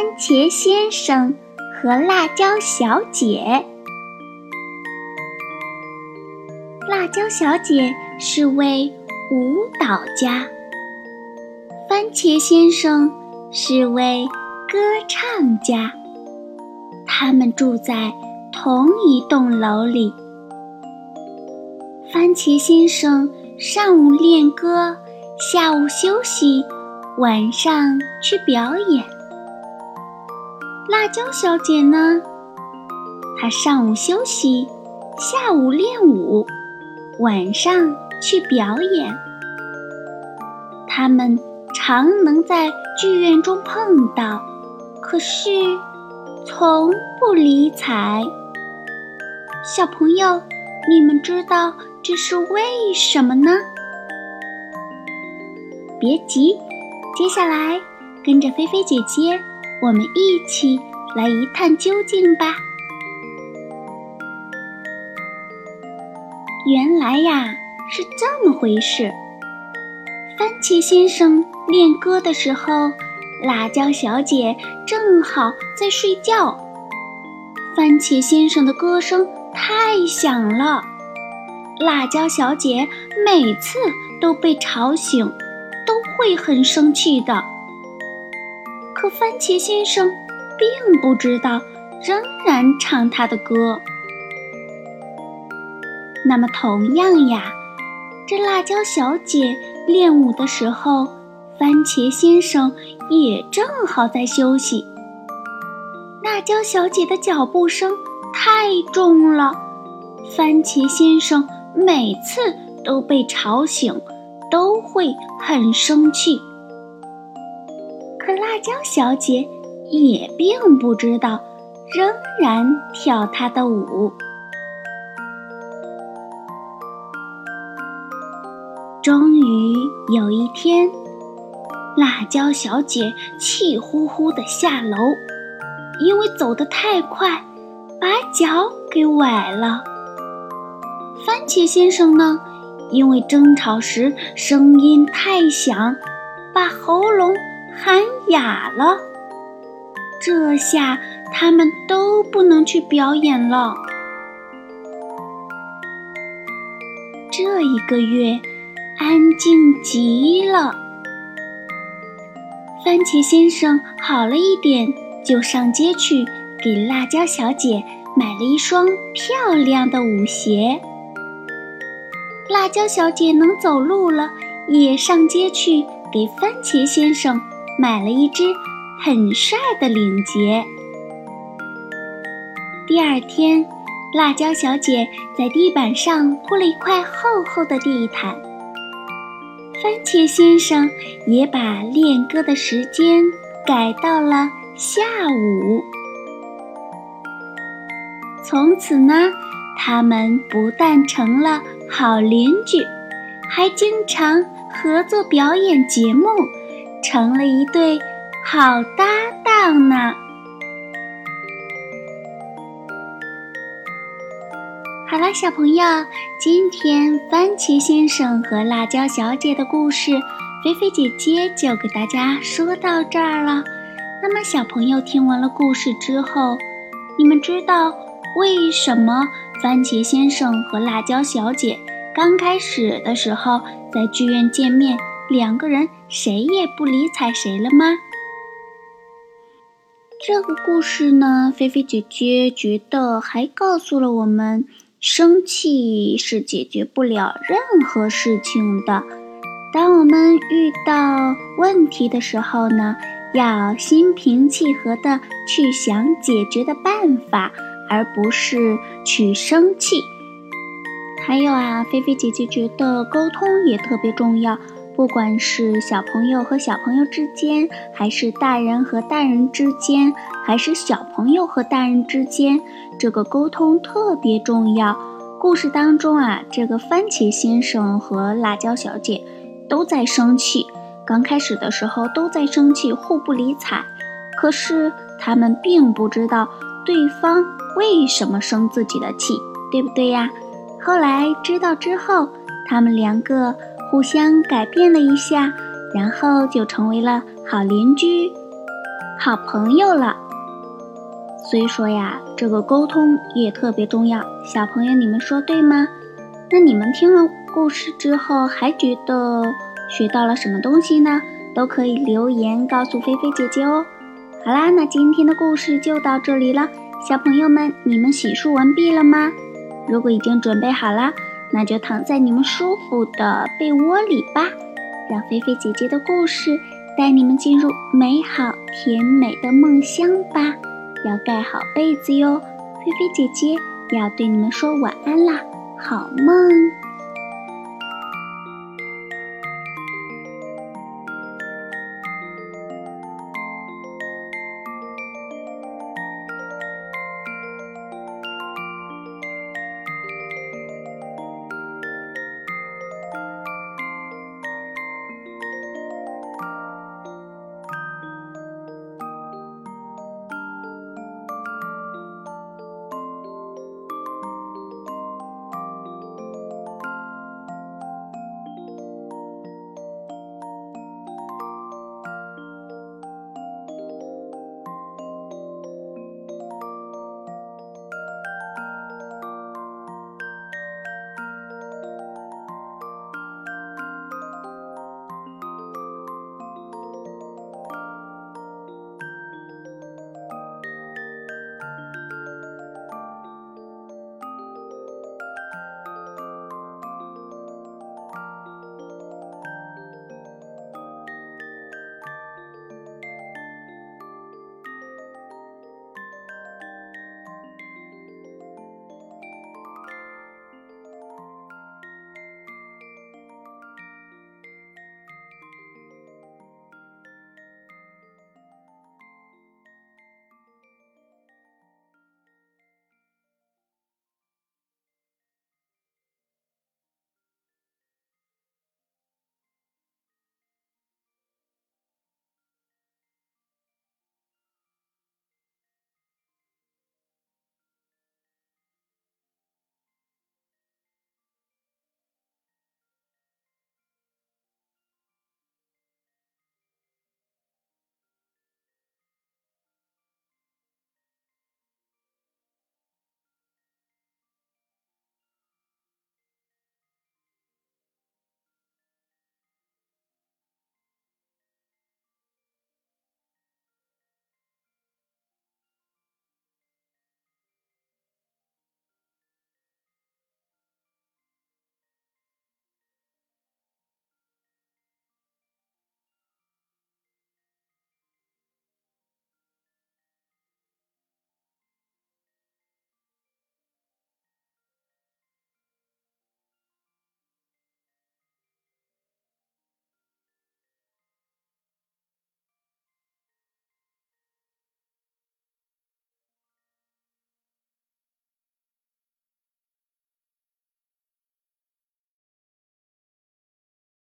番茄先生和辣椒小姐。辣椒小姐是位舞蹈家，番茄先生是位歌唱家。他们住在同一栋楼里。番茄先生上午练歌，下午休息，晚上去表演。辣椒小姐呢？她上午休息，下午练舞，晚上去表演。他们常能在剧院中碰到，可是从不理睬。小朋友，你们知道这是为什么呢？别急，接下来跟着菲菲姐姐。我们一起来一探究竟吧。原来呀是这么回事。番茄先生练歌的时候，辣椒小姐正好在睡觉。番茄先生的歌声太响了，辣椒小姐每次都被吵醒，都会很生气的。可番茄先生并不知道，仍然唱他的歌。那么同样呀，这辣椒小姐练舞的时候，番茄先生也正好在休息。辣椒小姐的脚步声太重了，番茄先生每次都被吵醒，都会很生气。辣椒小姐也并不知道，仍然跳她的舞。终于有一天，辣椒小姐气呼呼地下楼，因为走得太快，把脚给崴了。番茄先生呢，因为争吵时声音太响，把喉咙。喊哑了，这下他们都不能去表演了。这一个月安静极了。番茄先生好了一点，就上街去给辣椒小姐买了一双漂亮的舞鞋。辣椒小姐能走路了，也上街去给番茄先生。买了一只很帅的领结。第二天，辣椒小姐在地板上铺了一块厚厚的地毯。番茄先生也把练歌的时间改到了下午。从此呢，他们不但成了好邻居，还经常合作表演节目。成了一对好搭档呢。好了，小朋友，今天番茄先生和辣椒小姐的故事，菲菲姐姐就给大家说到这儿了。那么，小朋友听完了故事之后，你们知道为什么番茄先生和辣椒小姐刚开始的时候在剧院见面？两个人谁也不理睬谁了吗？这个故事呢，菲菲姐姐觉得还告诉了我们，生气是解决不了任何事情的。当我们遇到问题的时候呢，要心平气和的去想解决的办法，而不是去生气。还有啊，菲菲姐姐觉得沟通也特别重要，不管是小朋友和小朋友之间，还是大人和大人之间，还是小朋友和大人之间，这个沟通特别重要。故事当中啊，这个番茄先生和辣椒小姐都在生气，刚开始的时候都在生气，互不理睬。可是他们并不知道对方为什么生自己的气，对不对呀？后来知道之后，他们两个互相改变了一下，然后就成为了好邻居、好朋友了。所以说呀，这个沟通也特别重要。小朋友，你们说对吗？那你们听了故事之后，还觉得学到了什么东西呢？都可以留言告诉菲菲姐姐哦。好啦，那今天的故事就到这里了。小朋友们，你们洗漱完毕了吗？如果已经准备好了，那就躺在你们舒服的被窝里吧，让菲菲姐姐的故事带你们进入美好甜美的梦乡吧。要盖好被子哟，菲菲姐姐要对你们说晚安啦，好梦。